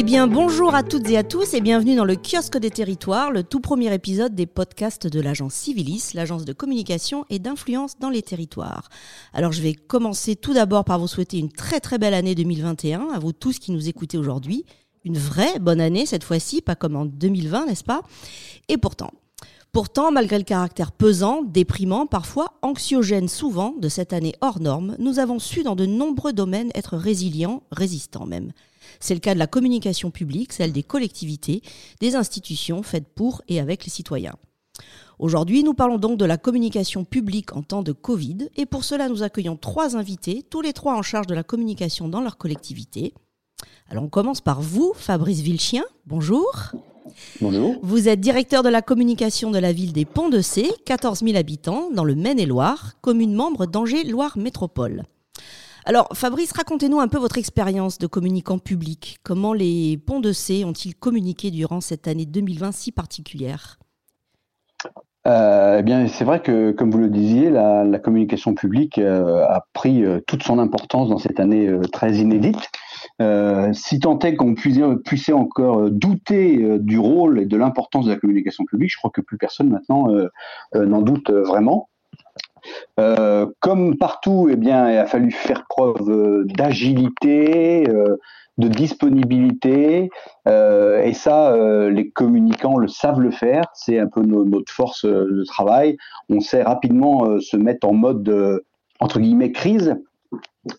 Eh bien, bonjour à toutes et à tous et bienvenue dans le kiosque des territoires, le tout premier épisode des podcasts de l'agence Civilis, l'agence de communication et d'influence dans les territoires. Alors, je vais commencer tout d'abord par vous souhaiter une très très belle année 2021 à vous tous qui nous écoutez aujourd'hui. Une vraie bonne année cette fois-ci, pas comme en 2020, n'est-ce pas? Et pourtant, Pourtant, malgré le caractère pesant, déprimant, parfois anxiogène souvent de cette année hors norme, nous avons su dans de nombreux domaines être résilients, résistants même. C'est le cas de la communication publique, celle des collectivités, des institutions faites pour et avec les citoyens. Aujourd'hui, nous parlons donc de la communication publique en temps de Covid et pour cela, nous accueillons trois invités, tous les trois en charge de la communication dans leur collectivité. Alors on commence par vous, Fabrice Vilchien. Bonjour. Bonjour. Vous êtes directeur de la communication de la ville des Ponts de Cé, 14 000 habitants, dans le Maine-et-Loire, commune membre d'Angers-Loire Métropole. Alors, Fabrice, racontez-nous un peu votre expérience de communicant public. Comment les ponts de C ont-ils communiqué durant cette année 2020 si particulière? Euh, eh bien, c'est vrai que, comme vous le disiez, la, communication publique euh, a pris euh, toute son importance dans cette année très inédite. si tant est qu'on puisse, encore douter du rôle et de l'importance de la communication publique, je crois que plus personne maintenant n'en doute vraiment. Euh, comme partout, eh bien, il a fallu faire preuve euh, d'agilité, euh, de disponibilité, et ça, les communicants le savent le faire. C'est un peu notre force de travail. On sait rapidement se mettre en mode entre guillemets crise.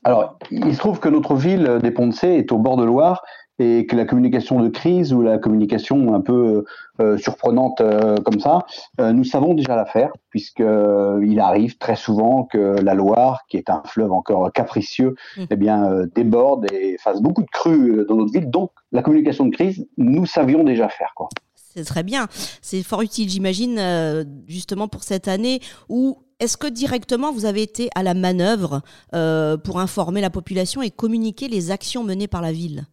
Alors, il se trouve que notre ville des Ponts de est au bord de Loire et que la communication de crise ou la communication un peu euh, surprenante euh, comme ça, euh, nous savons déjà la faire, puisqu'il arrive très souvent que la Loire, qui est un fleuve encore capricieux, mmh. eh bien déborde et fasse beaucoup de crues dans notre ville. Donc la communication de crise, nous savions déjà faire. Quoi. C'est très bien. C'est fort utile, j'imagine, justement pour cette année où est-ce que directement vous avez été à la manœuvre pour informer la population et communiquer les actions menées par la ville?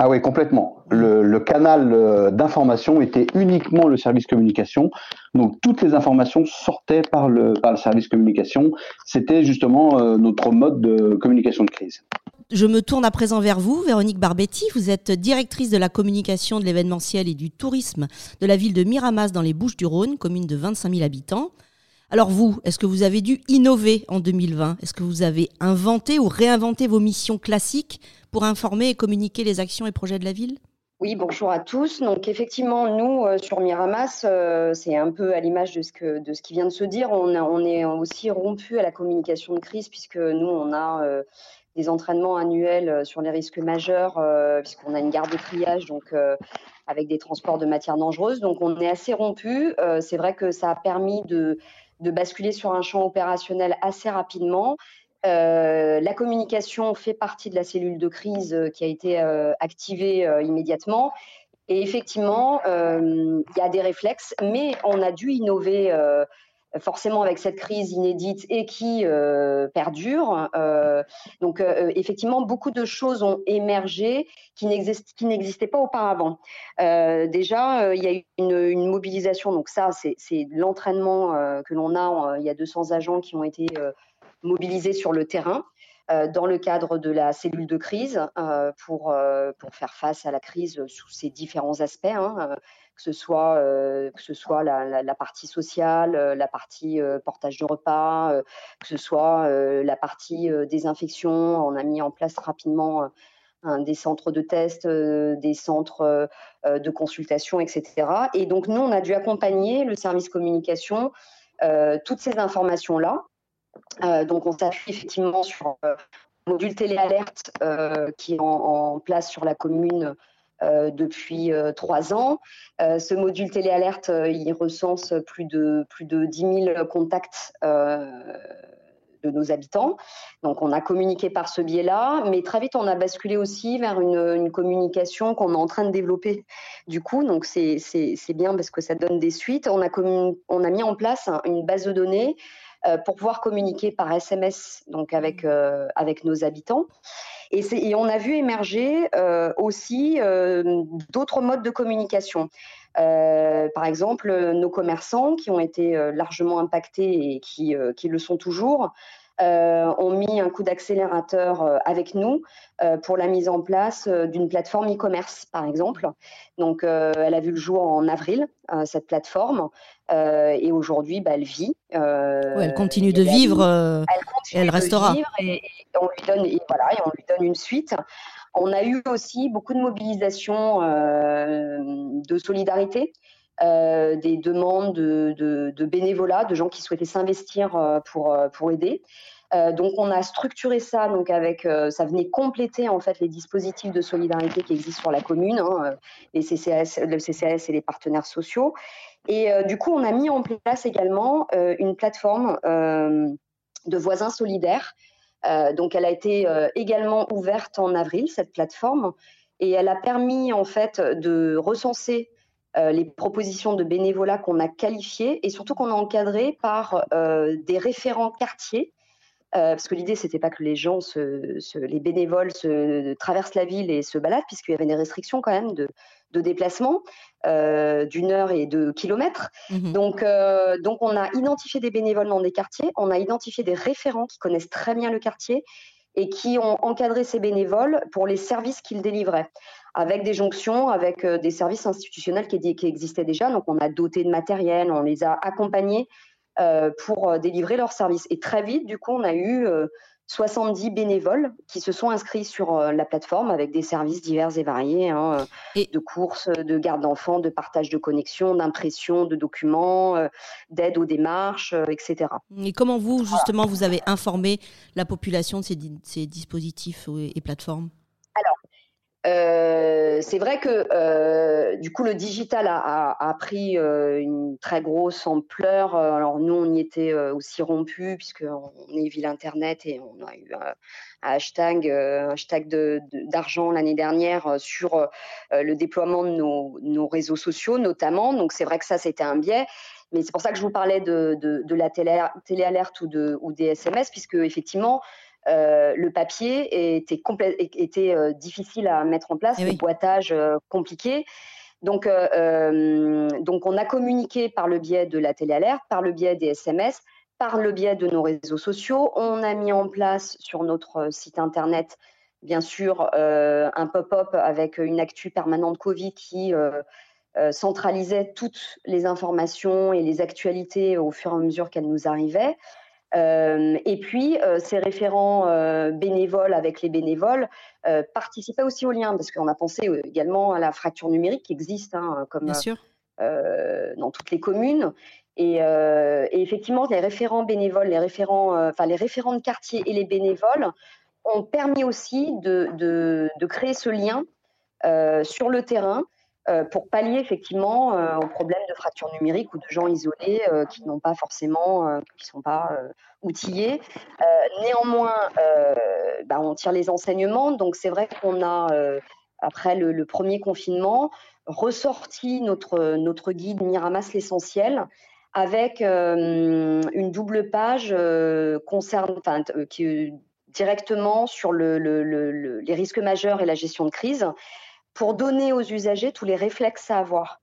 Ah oui, complètement. Le, canal euh, d'information était uniquement le service communication. Donc toutes les informations sortaient par le, par le service communication. C'était justement euh, notre mode de communication de crise. Je me tourne à présent vers vous, Véronique Barbetti. Vous êtes directrice de la communication de l'événementiel et du tourisme de la ville de Miramas dans les Bouches-du-Rhône, commune de 25 000 habitants. Alors vous, est-ce que vous avez dû innover en 2020 Est-ce que vous avez inventé ou réinventé vos missions classiques pour informer et communiquer les actions et projets de la ville? Oui, bonjour à tous. Donc effectivement, nous, euh, sur Miramas, euh, c'est un peu à l'image de, ce que, de ce qui vient de se dire. On, est aussi rompu à la communication de crise puisque nous, on a euh, des entraînements annuels sur les risques majeurs, puisqu'on a une garde de triage, donc avec des transports de matières dangereuses. Donc on est assez rompu. c'est vrai que ça a permis de de basculer sur un champ opérationnel assez rapidement. Euh, la communication fait partie de la cellule de crise euh, qui a été euh, activée immédiatement. Et effectivement, il y a des réflexes, mais on a dû innover forcément avec cette crise inédite et qui euh, perdure. Euh, donc euh, effectivement, beaucoup de choses ont émergé qui n'existaient pas auparavant. déjà, il y a eu une, mobilisation, donc ça, c'est l'entraînement que l'on a. il y a 200 agents qui ont été mobilisés sur le terrain. Dans le cadre de la cellule de crise pour, pour faire face à la crise sous ses différents aspects, hein, que ce soit, euh, la, partie sociale, euh, la partie euh, portage de repas, que ce soit la partie désinfection. On a mis en place rapidement des centres de tests, des centres de consultation, etc. Et donc, nous, on a dû accompagner le service communication toutes ces informations-là. Donc, on s'appuie effectivement sur le module téléalerte qui est en, place sur la commune euh, depuis euh, trois ans. Euh, ce module téléalerte, il recense plus de, plus de 10 000 contacts de, nos habitants. Donc on a communiqué par ce biais-là, mais très vite on a basculé aussi vers une, communication qu'on est en train de développer du coup. Donc c'est bien parce que ça donne des suites. On a, on a mis en place une base de données euh, pour pouvoir communiquer par SMS donc avec, euh, avec nos habitants. Et, et, on a vu émerger euh, aussi d'autres modes de communication. par exemple, nos commerçants qui ont été largement impactés et qui, qui le sont toujours, euh, ont mis un coup d'accélérateur euh, avec nous euh, pour la mise en place d'une plateforme e-commerce, par exemple. Donc, elle a vu le jour en avril, cette plateforme, et aujourd'hui, bah, elle vit. elle continue de vivre, elle continue et elle restera. et, on lui donne, voilà, et on lui donne une suite. On a eu aussi beaucoup de mobilisation de solidarité. Des demandes de, de, bénévolat, de gens qui souhaitaient s'investir pour, pour aider. Euh, donc on a structuré ça donc avec euh, ça venait compléter en fait les dispositifs de solidarité qui existent sur la commune, hein, euh, les CCAS, le CCAS et les partenaires sociaux. Et du coup on a mis en place également une plateforme de voisins solidaires. donc elle a été également ouverte en avril cette plateforme et elle a permis en fait de recenser les propositions de bénévolat qu'on a qualifiées et surtout qu'on a encadrées par des référents quartiers euh, parce que l'idée, c'était pas que les gens, les bénévoles, se, traversent la ville et se baladent, puisqu'il y avait des restrictions quand même de, déplacement euh, d'une heure et de kilomètres. Mmh donc, euh, donc, on a identifié des bénévoles dans des quartiers, on a identifié des référents qui connaissent très bien le quartier et qui ont encadré ces bénévoles pour les services qu'ils délivraient, avec des jonctions, avec des services institutionnels qui, qui existaient déjà. Donc, on a doté de matériel, on les a accompagnés euh, pour euh, délivrer leurs services. Et très vite, du coup, on a eu 70 euh, bénévoles qui se sont inscrits sur la plateforme avec des services divers et variés, hein, de courses, de garde d'enfants, de partage de connexions, d'impression de documents, d'aide aux démarches, etc. Et comment vous, justement, vous avez informé la population de ces dispositifs et plateformes? Euh, c'est vrai que euh, du coup le digital a, pris euh, une très grosse ampleur. Alors nous on y était aussi rompus puisqu'on est ville internet et on a eu un, hashtag, d'argent l'année dernière sur le déploiement de nos, réseaux sociaux notamment. Donc c'est vrai que ça c'était un biais. Mais c'est pour ça que je vous parlais de, la télé, télé alerte ou, ou des SMS puisque effectivement euh, le papier était, était euh, difficile à mettre en place, eh le boitage euh, compliqué. Donc, donc, on a communiqué par le biais de la téléalerte, par le biais des SMS, par le biais de nos réseaux sociaux. On a mis en place sur notre site internet, bien sûr, un pop-up avec une actu permanente Covid qui centralisait toutes les informations et les actualités au fur et à mesure qu'elles nous arrivaient. Euh, et puis, euh, ces référents euh, bénévoles avec les bénévoles participaient aussi au lien, parce qu'on a pensé également à la fracture numérique qui existe, hein, comme dans toutes les communes. Et, et, effectivement, les référents bénévoles, les référents, enfin les référents de quartier et les bénévoles ont permis aussi de, de, de créer ce lien sur le terrain pour pallier effectivement euh, aux problèmes de fracture numérique ou de gens isolés euh, qui n'ont pas forcément, qui sont pas outillés. néanmoins, bah, on tire les enseignements, donc c'est vrai qu'on a après le, premier confinement ressorti notre guide Miramas l'essentiel avec une double page concerne, qui directement sur le, les risques majeurs et la gestion de crise pour donner aux usagers tous les réflexes à avoir.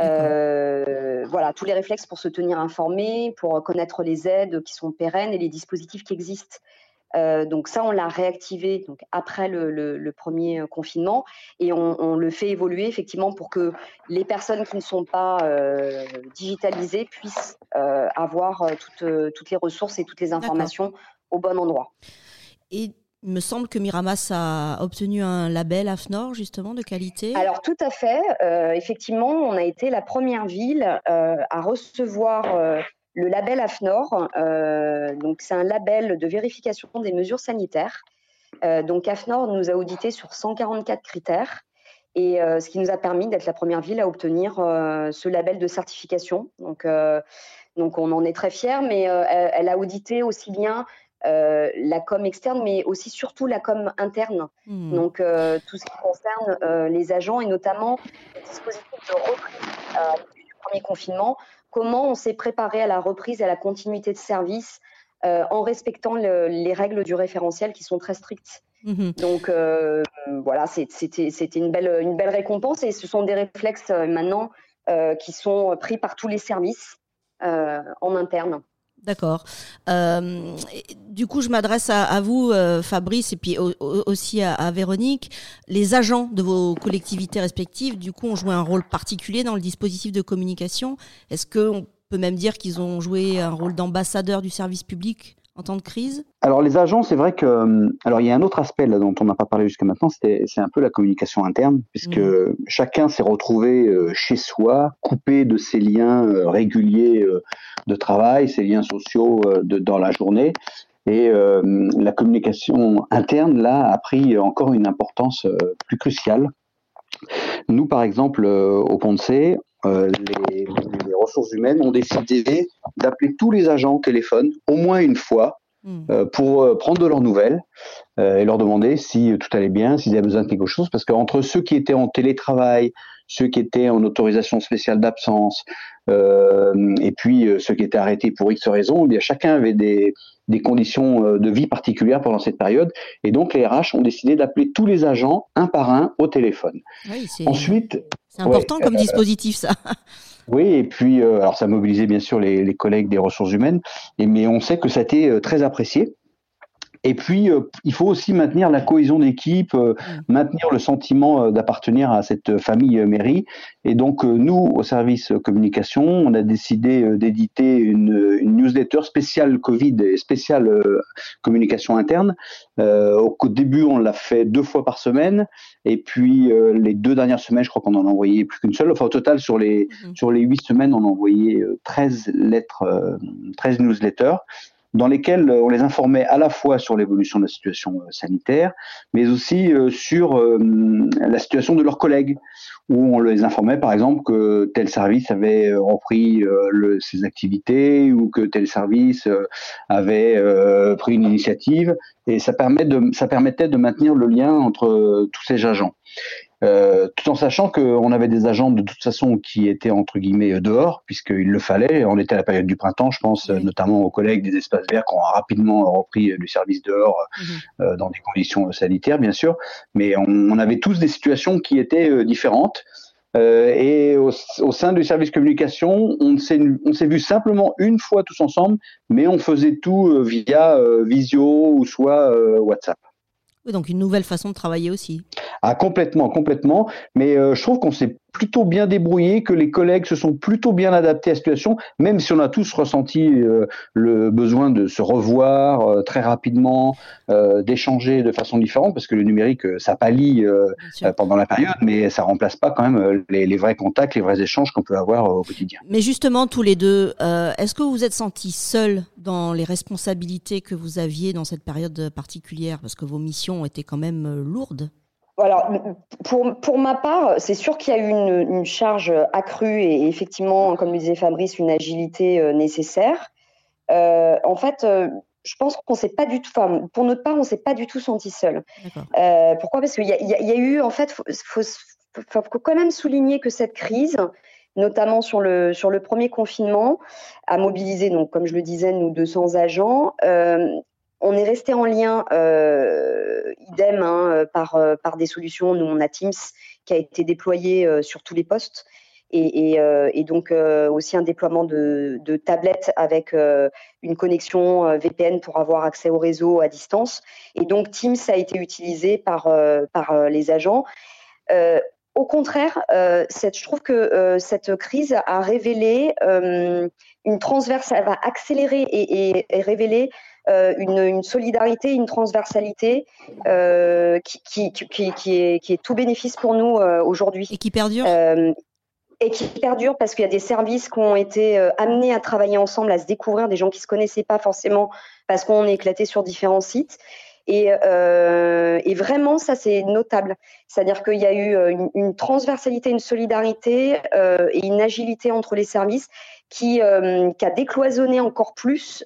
Euh, voilà, tous les réflexes pour se tenir informé, pour connaître les aides qui sont pérennes et les dispositifs qui existent. Euh, donc ça, on l'a réactivé donc après le, premier confinement et on, le fait évoluer effectivement pour que les personnes qui ne sont pas euh, digitalisées puissent avoir toutes, toutes les ressources et toutes les informations au bon endroit. Et il me semble que Miramas a obtenu un label AFNOR justement de qualité. Alors tout à fait. Euh, effectivement, on a été la première ville euh, à recevoir euh, le label AFNOR. donc c'est un label de vérification des mesures sanitaires. donc AFNOR nous a audité sur 144 critères. Et ce qui nous a permis d'être la première ville à obtenir ce label de certification. Donc, donc on en est très fiers, mais elle, elle, a audité aussi bien la com externe, mais aussi surtout la com interne. Hmm. Donc tout ce qui concerne les agents et notamment les dispositifs de reprise du premier confinement. Comment on s'est préparé à la reprise et à la continuité de service en respectant les règles du référentiel qui sont très strictes. Mhm. Donc euh, voilà, c'était une belle, une belle récompense et ce sont des réflexes euh, maintenant euh, qui sont pris par tous les services en interne. D'accord. du coup, je m'adresse à, vous, Fabrice, et puis aussi à, Véronique. Les agents de vos collectivités respectives, du coup, ont joué un rôle particulier dans le dispositif de communication. Est-ce qu'on peut même dire qu'ils ont joué un rôle d'ambassadeur du service public? En temps de crise? Alors les agents, c'est vrai que euh, alors il y a un autre aspect là dont on n'a pas parlé jusqu'à maintenant, c'est un peu la communication interne, puisque mmh. chacun s'est retrouvé euh, chez soi, coupé de ses liens euh, réguliers de travail, ses liens sociaux de, dans la journée. Et la communication interne, là, a pris encore une importance plus cruciale. Nous, par exemple, au Pont C, les, ressources humaines ont décidé d'appeler tous les agents au téléphone au moins une fois hmm. euh, pour euh, prendre de leurs nouvelles euh, et leur demander si tout allait bien, s'ils avaient besoin de quelque chose. Parce qu'entre ceux qui étaient en télétravail, ceux qui étaient en autorisation spéciale d'absence, et puis ceux qui étaient arrêtés pour X raisons, eh bien chacun avait des, des conditions de vie particulières pendant cette période. Et donc les RH ont décidé d'appeler tous les agents un par un au téléphone. Ensuite, c'est important comme dispositif ça. Oui, et puis euh, alors ça mobilisait bien sûr les, les, collègues des ressources humaines, et, mais on sait que ça a été euh, très apprécié. Et puis, euh, il faut aussi maintenir la cohésion d'équipe, euh, mm. maintenir le sentiment euh, d'appartenir à cette famille mairie. Et donc, nous, au service communication, on a décidé d'éditer une, une, newsletter spéciale Covid et spéciale communication interne. au début, on l'a fait deux fois par semaine. Et puis, les deux dernières semaines, je crois qu'on en a envoyé plus qu'une seule. Enfin, au total, sur les, mm-hmm. sur les huit semaines, on a envoyé 13 lettres, 13 newsletters dans lesquels euh, on les informait à la fois sur l'évolution de la situation euh, sanitaire, mais aussi euh, sur la situation de leurs collègues, où on les informait par exemple que tel service avait repris ses activités ou que tel service avait pris une initiative, et ça, permettait de maintenir le lien entre tous ces agents. Euh, tout en sachant qu'on avait des agents de toute façon qui étaient entre guillemets dehors, puisqu'il le fallait. On était à la période du printemps, je pense notamment aux collègues des espaces verts qui ont rapidement repris du service dehors mhm. euh, dans des conditions sanitaires, bien sûr. Mais on, on avait tous des situations qui étaient euh, différentes. Euh, et au, au, sein du service communication, on s'est vu simplement une fois tous ensemble, mais on faisait tout via visio ou soit WhatsApp. Donc une nouvelle façon de travailler aussi. Ah, complètement, complètement. Mais euh, je trouve qu'on s'est plutôt bien débrouillé, que les collègues se sont plutôt bien adaptés à la situation, même si on a tous ressenti euh, le besoin de se revoir euh, très rapidement, d'échanger de façon différente, parce que le numérique, ça pallie pendant la période, mais ça remplace pas quand même les, les vrais contacts, les vrais échanges qu'on peut avoir au quotidien. Mais justement, tous les deux, est-ce que vous vous êtes sentis seuls dans les responsabilités que vous aviez dans cette période particulière, parce que vos missions étaient quand même lourdes alors, pour, pour ma part, c'est sûr qu'il y a eu une, une, charge accrue et effectivement, comme le disait Fabrice, une agilité euh, nécessaire. Euh, en fait, euh, je pense qu'on s'est pas du tout, enfin, pour notre part, on s'est pas du tout senti seul. Euh, pourquoi? Parce qu'il y, y, y, a eu, en fait, faut, faut, faut, quand même souligner que cette crise, notamment sur le, sur le premier confinement, a mobilisé, donc, comme je le disais, nous 200 agents. Euh, on est resté en lien, euh, idem, hein, par, euh, par des solutions. Nous, on a Teams qui a été déployé euh, sur tous les postes. Et, et, euh, et donc aussi un déploiement de, de tablettes avec une connexion VPN pour avoir accès au réseau à distance. Et donc Teams a été utilisé par, par les agents. au contraire, cette, je trouve que cette crise a révélé une transverse, elle va accélérer et, et révéler euh, une, solidarité, une transversalité euh, qui, est, tout bénéfice pour nous euh, aujourd'hui. Et qui perdure? Et qui perdure parce qu'il y a des services qui ont été amenés à travailler ensemble, à se découvrir, des gens qui se connaissaient pas forcément parce qu'on est éclaté sur différents sites. Et, vraiment, ça c'est notable. C'est-à-dire qu'il y a eu une, transversalité, une solidarité et une agilité entre les services qui, qui a décloisonné encore plus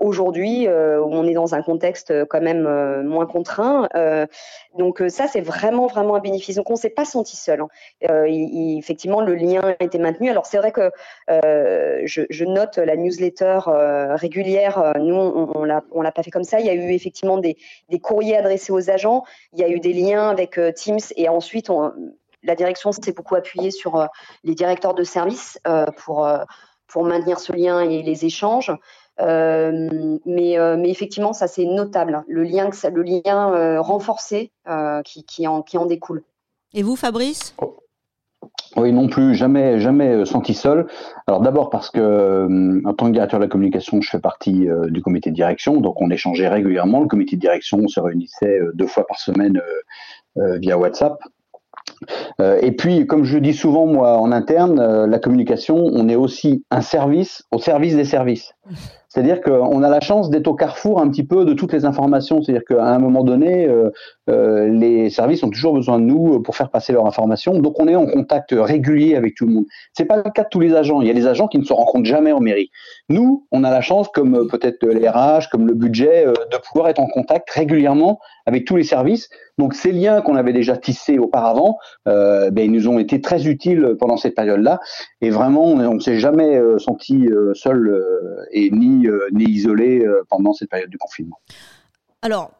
aujourd'hui où on est dans un contexte quand même moins contraint. donc ça, c'est vraiment vraiment un bénéfice. Donc on s'est pas senti seul. Hein. effectivement, le lien a été maintenu. Alors c'est vrai que je, note la newsletter régulière. Nous, on, on l'a pas fait comme ça. Il y a eu effectivement des, courriers adressés aux agents. Il y a eu des liens avec Teams et ensuite la direction s'est beaucoup appuyée sur euh, les directeurs de service euh, pour, euh, pour maintenir ce lien et les échanges. Mais, mais effectivement, ça c'est notable, le lien, le lien renforcé qui, qui, en, qui en découle. Et vous, Fabrice? Oui, non plus, jamais, jamais senti seul. Alors d'abord parce que, en tant que directeur de la communication, je fais partie du comité de direction, donc on échangeait régulièrement. Le comité de direction se réunissait deux fois par semaine via WhatsApp. Euh, et puis, comme je dis souvent moi en interne, euh, la communication, on est aussi un service au service des services. C'est-à-dire qu'on a la chance d'être au carrefour un petit peu de toutes les informations. C'est-à-dire qu'à un moment donné, euh, euh, les services ont toujours besoin de nous pour faire passer leurs informations. Donc on est en contact régulier avec tout le monde. C'est pas le cas de tous les agents. Il y a des agents qui ne se rencontrent jamais en mairie. Nous, on a la chance, comme euh, peut-être les comme le budget, de pouvoir être en contact régulièrement avec tous les services. Donc ces liens qu'on avait déjà tissés auparavant, ben, ils nous ont été très utiles pendant cette période-là. Et vraiment, on ne s'est jamais senti seul ni euh, ni, isolé euh, pendant cette période du confinement. Alors,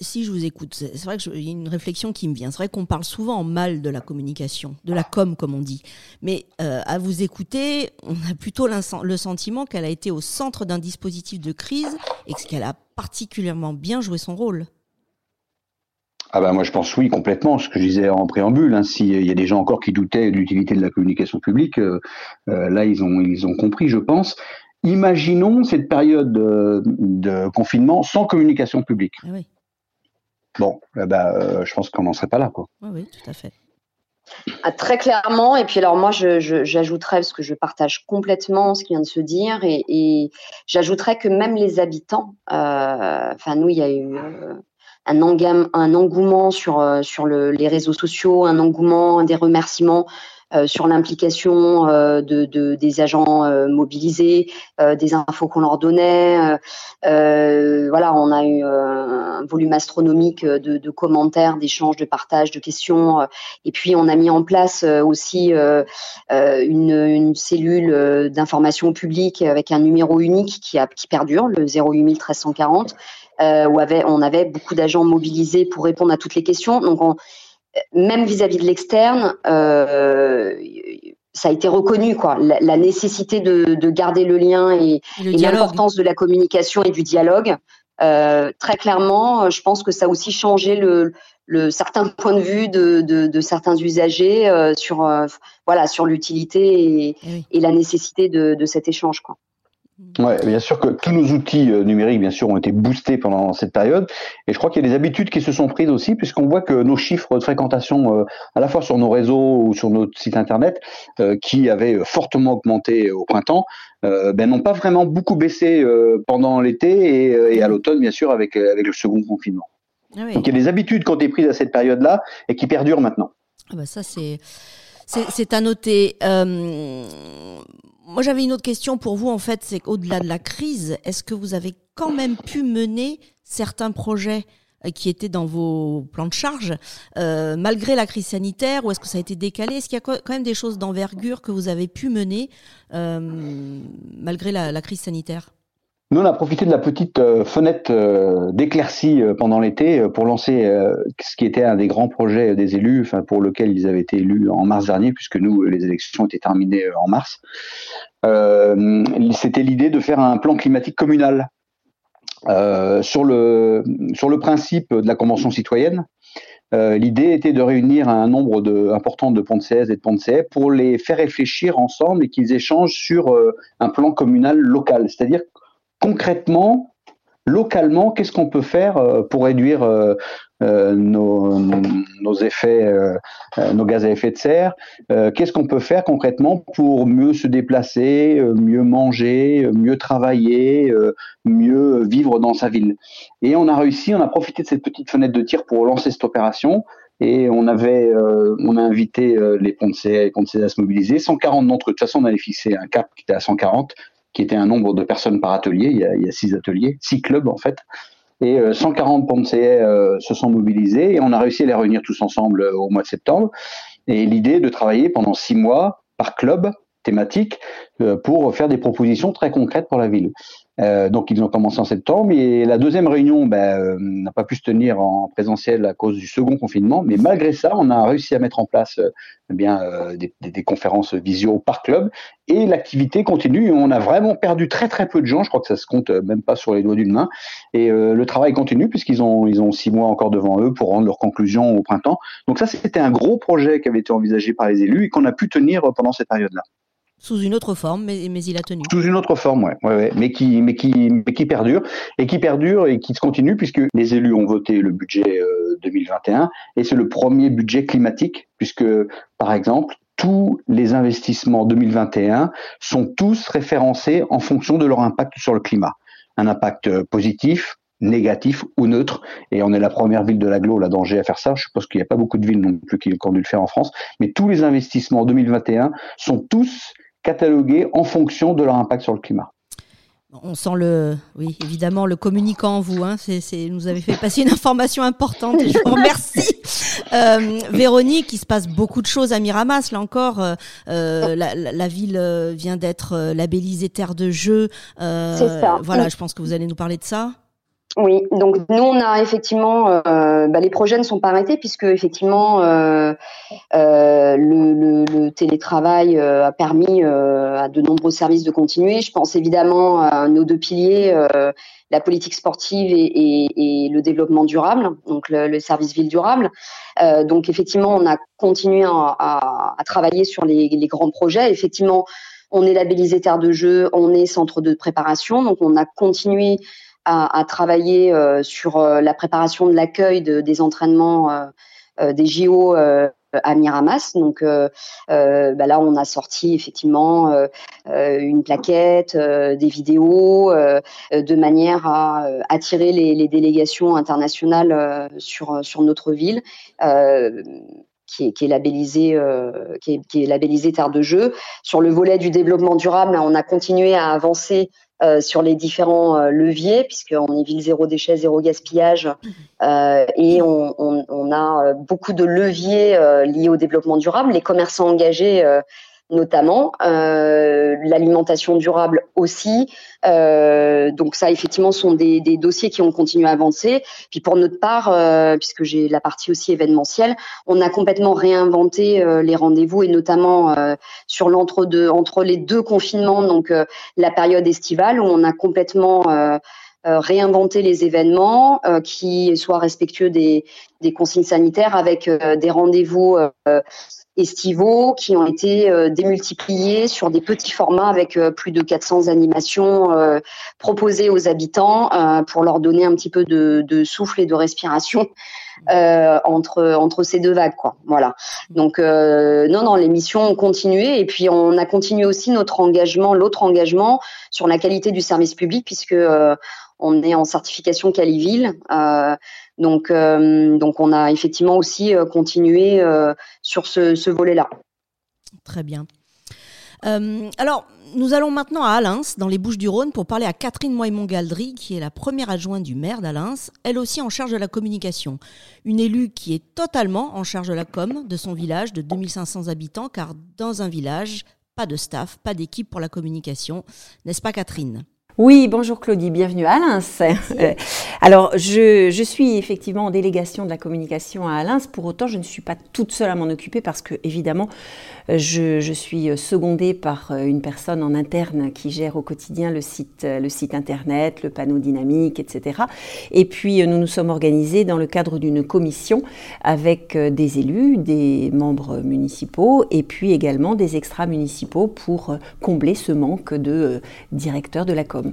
si je vous écoute, c'est vrai qu'il y a une réflexion qui me vient. C'est vrai qu'on parle souvent mal de la communication, de la com comme on dit. Mais euh, à vous écouter, on a plutôt le sentiment qu'elle a été au centre d'un dispositif de crise et qu'elle a particulièrement bien joué son rôle. Ah bah moi je pense oui complètement. Ce que je disais en préambule, hein, s'il y a des gens encore qui doutaient de l'utilité de la communication publique, là ils ont ils ont compris, je pense. Imaginons cette période de, confinement sans communication publique. Ah bon, eh ben, euh, je pense qu'on n'en serait pas là. Quoi. Oui, tout à fait. Ah, très clairement, et puis alors moi j'ajouterais, parce que je partage complètement ce qui vient de se dire, et, j'ajouterais que même les habitants, euh, enfin nous il y a eu euh, un, un, engouement sur, sur les réseaux sociaux, un engouement, des remerciements euh, sur l'implication euh, de, de, des agents euh, mobilisés, des infos qu'on leur donnait. voilà, on a eu un volume astronomique de, de commentaires, d'échanges, de partages, de questions. et puis on a mis en place aussi une, une, cellule d'information publique avec un numéro unique qui, a, qui perdure, le 08 1340. Euh, où avait, on avait beaucoup d'agents mobilisés pour répondre à toutes les questions. Donc, on, même vis-à-vis de l'externe, euh, ça a été reconnu, quoi, la, nécessité de, garder le lien et, l'importance de la communication et du dialogue. Euh, très clairement, je pense que ça a aussi changé le, le certain point de vue de, certains usagers euh, sur voilà sur l'utilité et, eh et, la nécessité de, cet échange, quoi. Ouais, bien sûr que tous nos outils euh, numériques, bien sûr, ont été boostés pendant cette période. Et je crois qu'il y a des habitudes qui se sont prises aussi, puisqu'on voit que nos chiffres de fréquentation, euh, à la fois sur nos réseaux ou sur notre site internet, euh, qui avaient fortement augmenté au printemps, ben, n'ont pas vraiment beaucoup baissé pendant l'été et, à l'automne, bien sûr, avec, avec le second confinement. Ah Donc il y a des habitudes qui ont été prises à cette période-là et qui perdurent maintenant. Ah bah ça, c'est. C'est à noter. Moi, j'avais une autre question pour vous, en fait, c'est qu'au-delà de la crise, est-ce que vous avez quand même pu mener certains projets euh, qui étaient dans vos plans de charge, euh, malgré la crise sanitaire, ou est-ce que ça a été décalé? Est-ce qu'il y a quand même des choses d'envergure que vous avez pu mener euh, malgré la crise sanitaire? Nous, on a profité de la petite euh, fenêtre euh, d'éclaircie euh, pendant l'été pour lancer ce qui était un des grands projets des élus, pour lequel ils avaient été élus en mars dernier, puisque nous, les élections étaient terminées en mars. C'était l'idée de faire un plan climatique communal sur le principe de la convention citoyenne. L'idée était de réunir un nombre de, important de Poncés et de Poncés pour les faire réfléchir ensemble et qu'ils échangent sur un plan communal local. C'est-à-dire concrètement, localement, qu'est-ce qu'on peut faire euh, pour réduire euh, euh, nos, effets, nos gaz à effet de serre Qu'est-ce qu'on peut faire concrètement pour mieux se déplacer, mieux manger, mieux travailler, mieux vivre dans sa ville? Et on a réussi, on a profité de cette petite fenêtre de tir pour lancer cette opération. Et on avait, on a invité les de les ponts à se mobiliser. 140 d'entre eux. De toute façon, on avait fixé un cap qui était à 140 qui était un nombre de personnes par atelier. Il y a, il y a six ateliers, six clubs en fait. Et 140 Poncéais se sont mobilisés et on a réussi à les réunir tous ensemble au mois de septembre. Et l'idée de travailler pendant six mois par club thématique pour faire des propositions très concrètes pour la ville. Euh, donc ils ont commencé en septembre et la deuxième réunion ben, euh, n'a pas pu se tenir en présentiel à cause du second confinement, mais malgré ça, on a réussi à mettre en place euh, des, conférences visio par club et l'activité continue. On a vraiment perdu très très peu de gens, je crois que ça se compte même pas sur les doigts d'une main. Et le travail continue puisqu'ils ont ont six mois encore devant eux pour rendre leurs conclusions au printemps. Donc ça c'était un gros projet qui avait été envisagé par les élus et qu'on a pu tenir pendant cette période-là. Sous une autre forme, mais, mais il a tenu. Sous une autre forme, ouais, ouais, mais qui, mais qui, mais qui perdure et qui perdure et qui se continue puisque les élus ont voté le budget 2021 euh, et c'est le premier budget climatique puisque, par exemple, tous les investissements 2021 sont tous référencés en fonction de leur impact sur le climat. Un impact euh, positif, négatif ou neutre. Et on est la première ville de l'agglo, la danger à faire ça. Je suppose qu'il n'y a pas beaucoup de villes non plus qui ont dû le faire en France. Mais tous les investissements 2021 sont tous catalogués en fonction de leur impact sur le climat. On sent le, oui, évidemment, le communicant en vous. Hein. C'est, nous avez fait passer une information importante et je vous remercie. Euh, Véronique, il se passe beaucoup de choses à Miramas. Là encore, euh, euh la, la, ville vient d'être labellisée terre de jeu. Euh, C'est ça. Voilà, je pense que vous allez nous parler de ça. Oui, donc nous on a effectivement euh, bah, les projets ne sont pas arrêtés puisque effectivement euh, euh, le, le, télétravail euh, a permis euh, à de nombreux services de continuer. Je pense évidemment à nos deux piliers, euh, la politique sportive et, et, et, le développement durable, donc le, le service ville durable. donc effectivement on a continué à, à, à travailler sur les, les, grands projets. Effectivement on est labellisé terre de jeu, on est centre de préparation, donc on a continué à, travailler euh, sur euh, la préparation de l'accueil de, des entraînements euh, des JO à Miramas. Donc bah là, on a sorti effectivement une plaquette, des vidéos, de manière à attirer les, délégations internationales sur notre ville. Qui est, qui est, labellisé euh, qui, est, qui est labellisé terre de jeu. Sur le volet du développement durable, on a continué à avancer euh, sur les différents euh, leviers, puisqu'on est ville zéro déchet, zéro gaspillage, euh, et on, on, on, a beaucoup de leviers liés au développement durable. Les commerçants engagés notamment, euh, l'alimentation durable aussi. Euh, donc ça, effectivement, sont des, des, dossiers qui ont continué à avancer. Puis pour notre part, euh, puisque j'ai la partie aussi événementielle, on a complètement réinventé euh, les rendez-vous et notamment euh, sur l'entre-deux, entre les deux confinements, donc euh, la période estivale où on a complètement réinventé les événements qui soient respectueux des, des consignes sanitaires avec des rendez-vous estivaux qui ont été euh, démultipliés sur des petits formats avec euh, plus de 400 animations euh, proposées aux habitants pour leur donner un petit peu de, de souffle et de respiration entre entre ces deux vagues quoi voilà donc non non les missions ont continué et puis on a continué aussi notre engagement l'autre engagement sur la qualité du service public puisque on est en certification Caliville. Euh, donc, euh, donc, on a effectivement aussi euh, continué sur ce, volet-là. Très bien. Alors, nous allons maintenant à Alins, dans les Bouches-du-Rhône, pour parler à Catherine Moimont-Galdry, qui est la première adjointe du maire d'Alins, elle aussi en charge de la communication. Une élue qui est totalement en charge de la com de son village de 2500 habitants, car dans un village, pas de staff, pas d'équipe pour la communication. N'est-ce pas, Catherine? Oui, bonjour Claudie, bienvenue à Alain. Euh, alors, je, je, suis effectivement en délégation de la communication à Alain. Pour autant, je ne suis pas toute seule à m'en occuper parce que, évidemment, je, je, suis secondée par euh, une personne en interne qui gère au quotidien le site, le site internet, le panneau dynamique, etc. Et puis, nous nous sommes organisés dans le cadre d'une commission avec euh, des élus, des membres municipaux et puis également des extra-municipaux pour combler ce manque de directeurs de la com.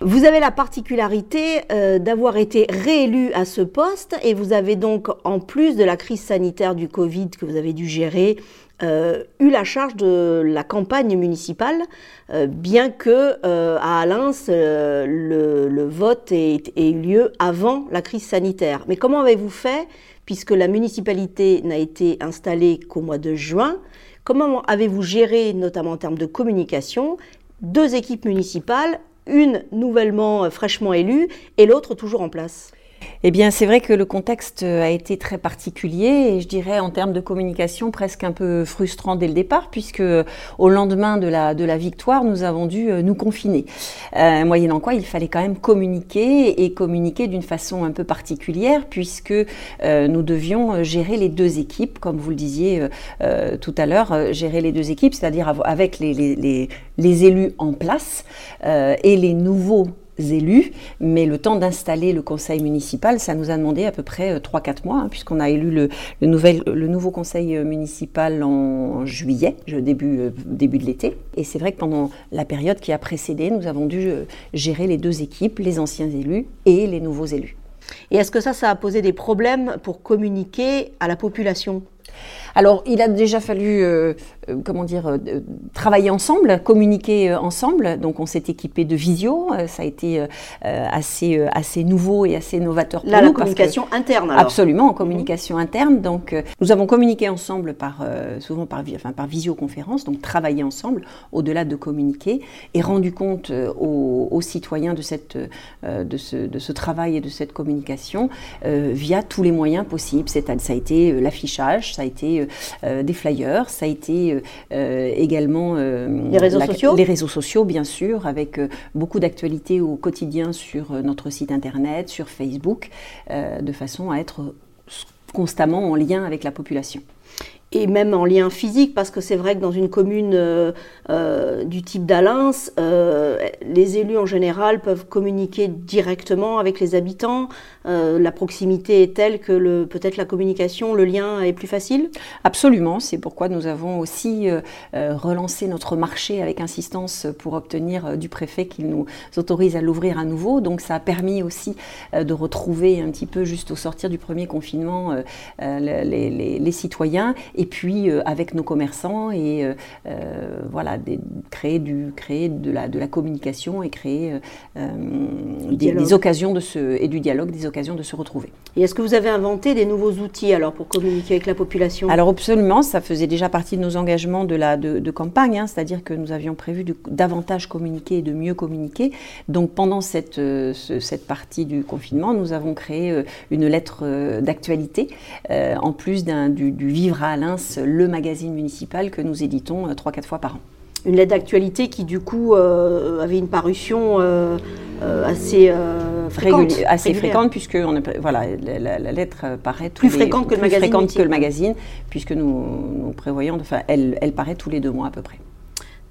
Vous avez la particularité euh, d'avoir été réélu à ce poste et vous avez donc, en plus de la crise sanitaire du Covid que vous avez dû gérer, euh, eu la charge de la campagne municipale, euh, bien que à Alins, le, vote ait, ait, eu lieu avant la crise sanitaire. Mais comment avez-vous fait, puisque la municipalité n'a été installée qu'au mois de juin? Comment avez-vous géré, notamment en termes de communication, deux équipes municipales, une nouvellement fraîchement élue et l'autre toujours en place. Eh bien, c'est vrai que le contexte a été très particulier et je dirais en termes de communication presque un peu frustrant dès le départ, puisque au lendemain de la, de la victoire, nous avons dû euh, nous confiner. Euh, moyennant quoi, il fallait quand même communiquer et communiquer d'une façon un peu particulière, puisque euh, nous devions gérer les deux équipes, comme vous le disiez tout à l'heure, gérer les deux équipes, c'est-à-dire avec les, les, les, élus en place et les nouveaux élus, mais le temps d'installer le conseil municipal, ça nous a demandé à peu près 3-4 euh, mois, hein, puisqu'on a élu le, nouvel, le nouveau conseil euh, municipal en juillet, début, euh, début de l'été. Et c'est vrai que pendant la période qui a précédé, nous avons dû gérer les deux équipes, les anciens élus et les nouveaux élus. Et est-ce que ça, ça a posé des problèmes pour communiquer à la population? Alors, il a déjà fallu, euh, euh, comment dire, euh, travailler ensemble, communiquer ensemble. Donc, on s'est équipé de visio. ça a été assez, assez nouveau et assez novateur pour Là, la communication interne. Alors. Absolument, en communication interne. Donc, nous avons communiqué ensemble par, souvent par, enfin, par visioconférence, donc travailler ensemble, au-delà de communiquer, et rendu compte aux, citoyens de, cette, de, ce, de ce travail et de cette communication via tous les moyens possibles. Ça a été l'affichage, ça a été euh, des flyers, ça a été euh, également euh, les réseaux sociaux. Les réseaux sociaux, bien sûr, avec beaucoup d'actualités au quotidien sur notre site internet, sur Facebook, de façon à être constamment en lien avec la population et même en lien physique, parce que c'est vrai que dans une commune euh, euh, du type d'Alins, euh, les élus en général peuvent communiquer directement avec les habitants. la proximité est telle que peut-être la communication, le lien est plus facile Absolument, c'est pourquoi nous avons aussi relancé notre marché avec insistance pour obtenir du préfet qu'il nous autorise à l'ouvrir à nouveau. Donc ça a permis aussi de retrouver un petit peu, juste au sortir du premier confinement, les, citoyens. Et puis euh, avec nos commerçants et euh, euh, voilà, créer, du, créer de, la, de la communication et créer des, occasions de se, et du dialogue, des occasions de se retrouver. Et est-ce que vous avez inventé des nouveaux outils alors pour communiquer avec la population? Alors absolument, ça faisait déjà partie de nos engagements de, la, de, campagne, hein, c'est-à-dire que nous avions prévu de davantage communiquer et de mieux communiquer. Donc pendant cette, cette partie du confinement, nous avons créé une lettre d'actualité, en plus du, du vivre à Le magazine municipal que nous éditons 3-4 euh, fois par an. Une lettre d'actualité qui du coup euh, avait une parution euh, assez fréquente, assez fréquente puisque on voilà la, lettre paraît plus fréquente que le magazine, fréquente que le magazine puisque nous, nous prévoyons, enfin elle, elle paraît tous les deux mois à peu près.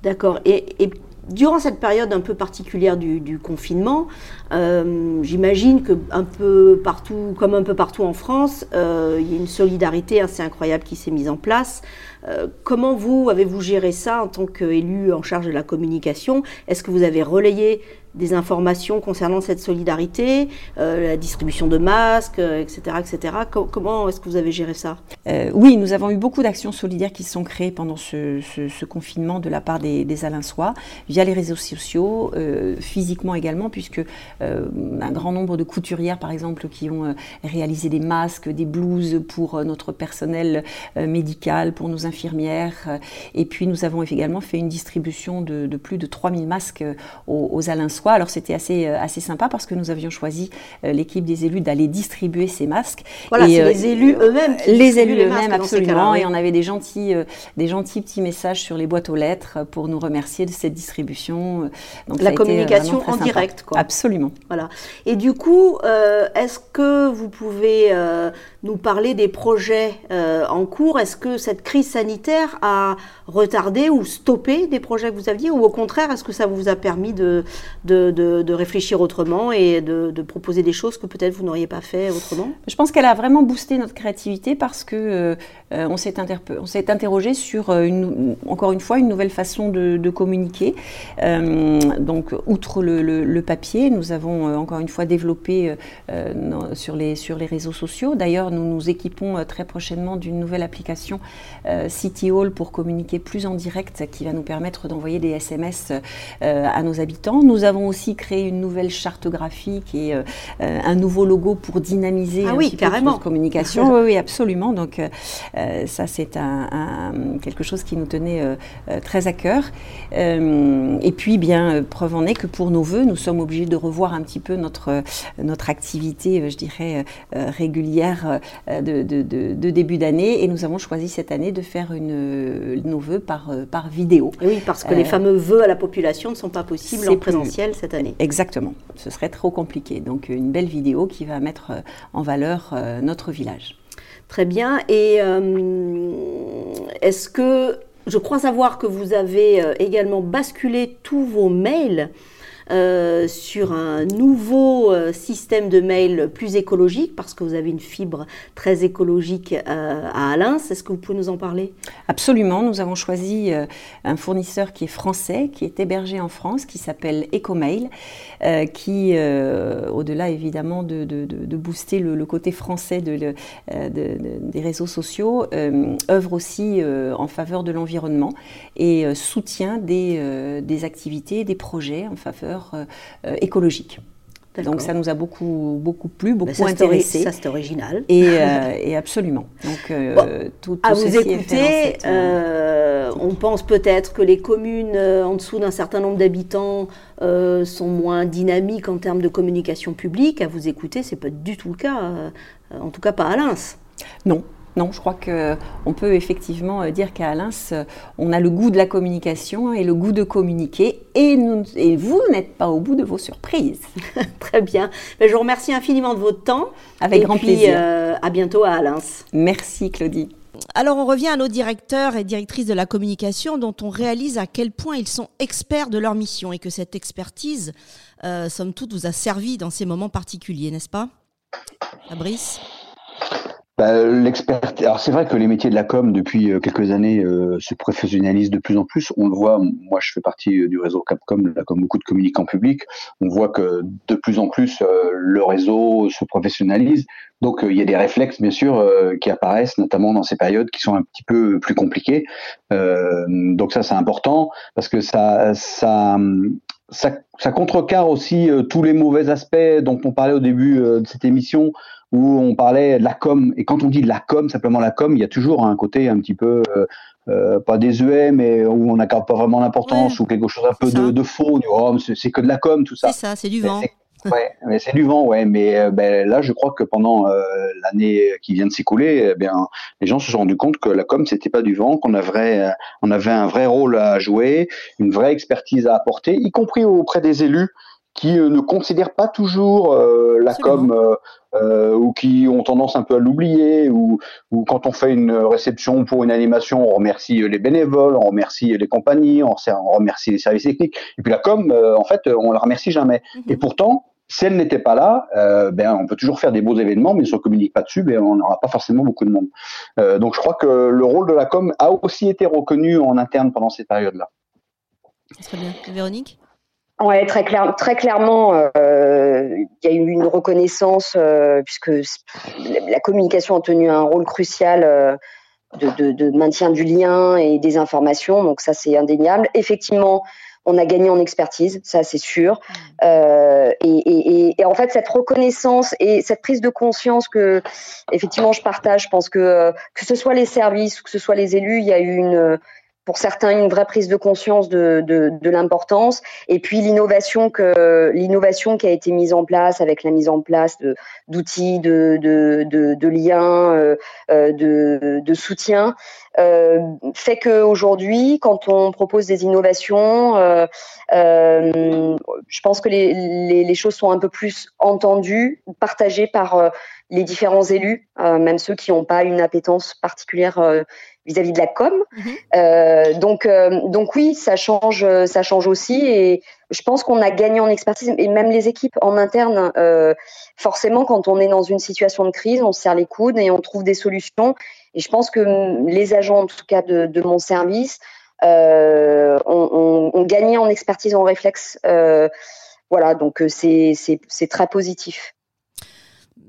D'accord. Et, et, durant cette période un peu particulière du, confinement, euh, j'imagine que un peu partout, comme un peu partout en France, euh, il y a une solidarité assez incroyable qui s'est mise en place. Euh, comment vous avez-vous géré ça en tant qu'élu en charge de la communication? Est-ce que vous avez relayé des informations concernant cette solidarité, la distribution de masques, etc. Etc. comment est-ce que vous avez géré ça? Oui, nous avons eu beaucoup d'actions solidaires qui se sont créées pendant ce, confinement de la part des, des via les réseaux sociaux, physiquement également, puisque un grand nombre de couturières, par exemple, qui ont réalisé des masques, des blouses pour notre personnel médical, pour nos infirmières. Et puis nous avons également fait une distribution de, plus de 3000 masques euh, aux, aux Alençois. Alors c'était assez, euh, assez sympa parce que nous avions choisi euh, l'équipe des élus d'aller distribuer ces masques. Voilà, c'est les élus eux-mêmes. Les élus eux-mêmes, absolument. Et on avait des gentils, des gentils petits messages sur les boîtes aux lettres pour nous remercier de cette distribution. Donc, La communication en direct, quoi. Absolument. Voilà. Et du coup, est-ce que vous pouvez nous parler des projets en cours? Est-ce que cette crise sanitaire a retardé ou stoppé des projets que vous aviez? Ou au contraire, est-ce que ça vous a permis de, de, réfléchir autrement et de, proposer des choses que peut-être vous n'auriez pas fait autrement? Je pense qu'elle a vraiment boosté notre créativité parce que euh, on s'est interrogé sur, euh, une, encore une fois, une nouvelle façon de, communiquer. Euh, donc, outre le, papier, nous avons encore une fois développé sur, les, sur les réseaux sociaux. D'ailleurs, nous nous équipons très prochainement d'une nouvelle application City Hall pour communiquer plus en direct qui va nous permettre d'envoyer des SMS euh, à nos habitants. Nous avons aussi créé une nouvelle charte graphique et un nouveau logo pour dynamiser ah un oui, petit carrément. peu communication. oui, oui, absolument. Donc ça, c'est un, quelque chose qui nous tenait très à cœur. et puis, bien, preuve en est que pour nos voeux, nous sommes obligés de revoir un petit peu notre, notre activité, je dirais, régulière de, de, de, début d'année. Et nous avons choisi cette année de faire une, nos vœux par, par vidéo. oui, parce que les euh, fameux vœux à la population ne sont pas possibles en présentiel cette année. Exactement. Ce serait trop compliqué. Donc une belle vidéo qui va mettre euh, en valeur euh, notre village. Très bien. Et est-ce que je crois savoir que vous avez également basculé tous vos mails euh, sur un nouveau euh, système de mail plus écologique, parce que vous avez une fibre très écologique euh, à Alain. Est-ce que vous pouvez nous en parler? Absolument. Nous avons choisi un fournisseur qui est français, qui est hébergé en France, qui s'appelle EcoMail, qui, au-delà évidemment de, booster le, côté français de, des réseaux sociaux, œuvre aussi en faveur de l'environnement et soutient des activités, des projets en faveur euh, euh, écologique. Donc ça nous a beaucoup, beaucoup plu, beaucoup ça, intéressé. Ça c'est original. Et, euh, et, absolument. Donc tout, à vous écouter, on pense peut-être que les communes en dessous d'un certain nombre d'habitants sont moins dynamiques en termes de communication publique. À vous écouter, c'est pas du tout le cas. en tout cas pas à Lens. Non, non, je crois qu'on peut effectivement euh, dire qu'à Alens, euh, on a le goût de la communication et le goût de communiquer. Et, vous n'êtes pas au bout de vos surprises. Très bien. Ben, je vous remercie infiniment de votre temps. Avec grand plaisir. Euh, à bientôt à Alens. Merci Claudie. Alors on revient à nos directeurs et directrices de la communication dont on réalise à quel point ils sont experts de leur mission et que cette expertise, somme toute, vous a servi dans ces moments particuliers, n'est-ce pas? Fabrice? Bah, l'expert. Alors c'est vrai que les métiers de la com depuis euh, quelques années euh, se professionnalisent de plus en plus. On le voit. Moi, je fais partie euh, du réseau Capcom, là, comme beaucoup de communicants publics. On voit que de plus en plus le réseau se professionnalise. Donc il y a des réflexes, bien sûr, qui apparaissent, notamment dans ces périodes qui sont un petit peu plus compliquées. donc ça, c'est important parce que ça, ça, ça, ça contrecarre aussi tous les mauvais aspects dont on parlait au début de cette émission, où on parlait de la com. Et quand on dit de la com, simplement la com, il y a toujours un côté un petit peu, euh, euh pas désuet, mais où on n'accorde pas vraiment l'importance, ou quelque chose un peu de, de, faux. Oh, c'est que de la com, tout ça. C'est ça, c'est du vent. Ouais, mais c'est du vent, ouais. Mais euh, ben, là, je crois que pendant euh, l'année qui vient de s'écouler, eh bien, les gens se sont rendus compte que la com, c'était pas du vent, qu'on avait, on avait un vrai rôle à jouer, une vraie expertise à apporter, y compris auprès des élus qui ne considèrent pas toujours la com euh, ou qui ont tendance un peu à l'oublier, ou, ou quand on fait une réception pour une animation, on remercie les bénévoles, on remercie les compagnies, on, remercie les services techniques. Et puis la com, euh, en fait, on la remercie jamais. Mhm. Et pourtant, si elle n'était pas là, euh, ben on peut toujours faire des beaux événements, mais si on communique pas dessus, ben on n'aura pas forcément beaucoup de monde. Euh, donc je crois que le rôle de la com a aussi été reconnu en interne pendant cette période-là. Très bien, Véronique? Ouais, très, clair, très clairement, euh, il y a eu une reconnaissance euh, puisque la communication a tenu un rôle crucial euh, de, de, de, maintien du lien et des informations. Donc ça, c'est indéniable. Effectivement, on a gagné en expertise, ça c'est sûr. Euh, et, et, et, en fait, cette reconnaissance et cette prise de conscience que, effectivement, je partage, je pense que que ce soit les services ou que ce soit les élus, il y a eu une pour certains une vraie prise de conscience de, de, l'importance. Et puis l'innovation que l'innovation qui a été mise en place avec la mise en place d'outils de, de, de, de, liens euh, euh de, de soutien euh, fait qu'aujourd'hui quand on propose des innovations euh, euh, je pense que les, les, les, choses sont un peu plus entendues partagées par euh, les différents élus même ceux qui n'ont pas une appétence particulière vis-à-vis de la com. Mhm. Euh, donc, euh, donc oui, ça change, ça change aussi. Et je pense qu'on a gagné en expertise et même les équipes en interne. Euh, forcément, quand on est dans une situation de crise, on se serre les coudes et on trouve des solutions. Et je pense que les agents, en tout cas de, mon service, euh, ont, gagné en expertise, en réflexe. Euh, voilà, donc c'est très positif.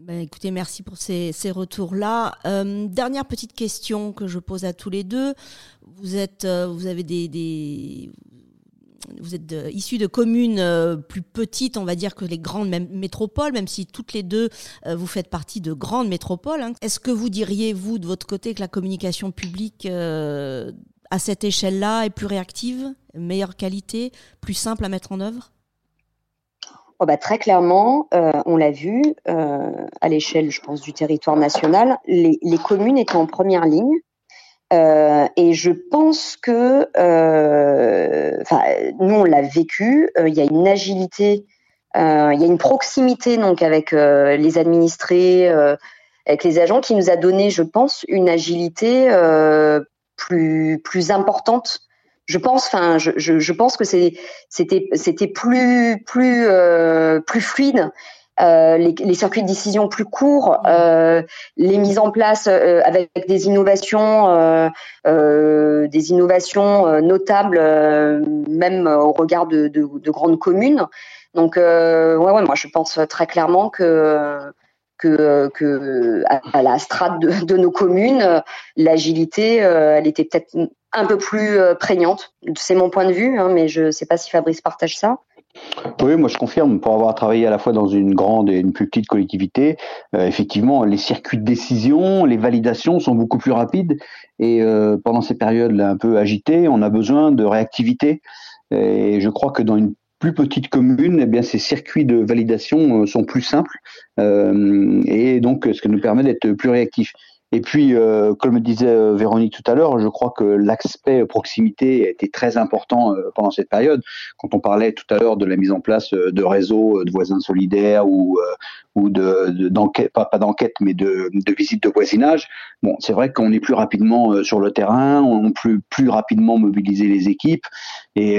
Ben, écoutez, merci pour ces, retours-là. Euh, dernière petite question que je pose à tous les deux. Vous êtes, euh, vous avez des, vous êtes issu de communes plus petites, on va dire, que les grandes métropoles, même si toutes les deux, vous faites partie de grandes métropoles. Hein. Est-ce que vous diriez, vous, de votre côté, que la communication publique à cette échelle-là est plus réactive, meilleure qualité, plus simple à mettre en œuvre? Oh bah, très clairement, euh, on l'a vu euh, à l'échelle, je pense, du territoire national, les, communes étaient en première ligne. Euh, et je pense que, nous on l'a vécu. Il y a une agilité, il y a une proximité donc avec les administrés, avec les agents, qui nous a donné, je pense, une agilité plus plus importante je pense, enfin, je, je, pense que c'était c'était plus plus euh, plus fluide. Euh, les, les, circuits de décision plus courts, euh, les mises en place euh, avec des innovations, euh, euh, des innovations notables, même au regard de, de, de grandes communes. Donc, ouais, ouais, moi, je pense très clairement que que, que à, la strate de, de nos communes, l'agilité, elle était peut-être un peu plus prégnante. C'est mon point de vue, hein, mais je ne sais pas si Fabrice partage ça. Oui, moi je confirme, pour avoir travaillé à la fois dans une grande et une plus petite collectivité, euh, effectivement, les circuits de décision, les validations sont beaucoup plus rapides et euh, pendant ces périodes un peu agitées, on a besoin de réactivité. Et je crois que dans une plus petite commune, eh bien, ces circuits de validation sont plus simples et donc ce qui nous permet d'être plus réactifs. Et puis, euh, comme disait euh, Véronique tout à l'heure, je crois que l'aspect proximité a été très important euh, pendant cette période. Quand on parlait tout à l'heure de la mise en place de réseaux de voisins solidaires ou, ou de, pas, pas d'enquête, mais de, visites de voisinage, bon, c'est vrai qu'on est plus rapidement sur le terrain, on peut plus rapidement mobiliser les équipes, et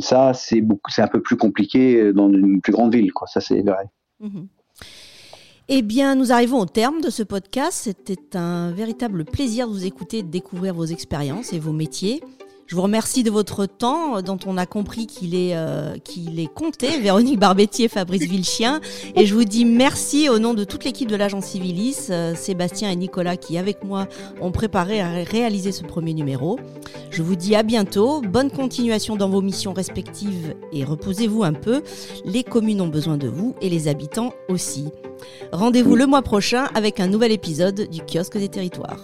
ça, c'est un peu plus compliqué dans une plus grande ville, quoi. Ça, c'est vrai. Mmh eh bien, nous arrivons au terme de ce podcast. C'était un véritable plaisir de vous écouter, de découvrir vos expériences et vos métiers. Je vous remercie de votre temps, dont on a compris qu'il est, euh, compté, Véronique Barbetier, Fabrice Vilchien. Et je vous dis merci au nom de toute l'équipe de l'agence Civilis, euh, Sébastien et Nicolas, qui avec moi ont préparé à réaliser ce premier numéro. Je vous dis à bientôt, bonne continuation dans vos missions respectives et reposez-vous un peu. Les communes ont besoin de vous et les habitants aussi. Rendez-vous le mois prochain avec un nouvel épisode du kiosque des territoires.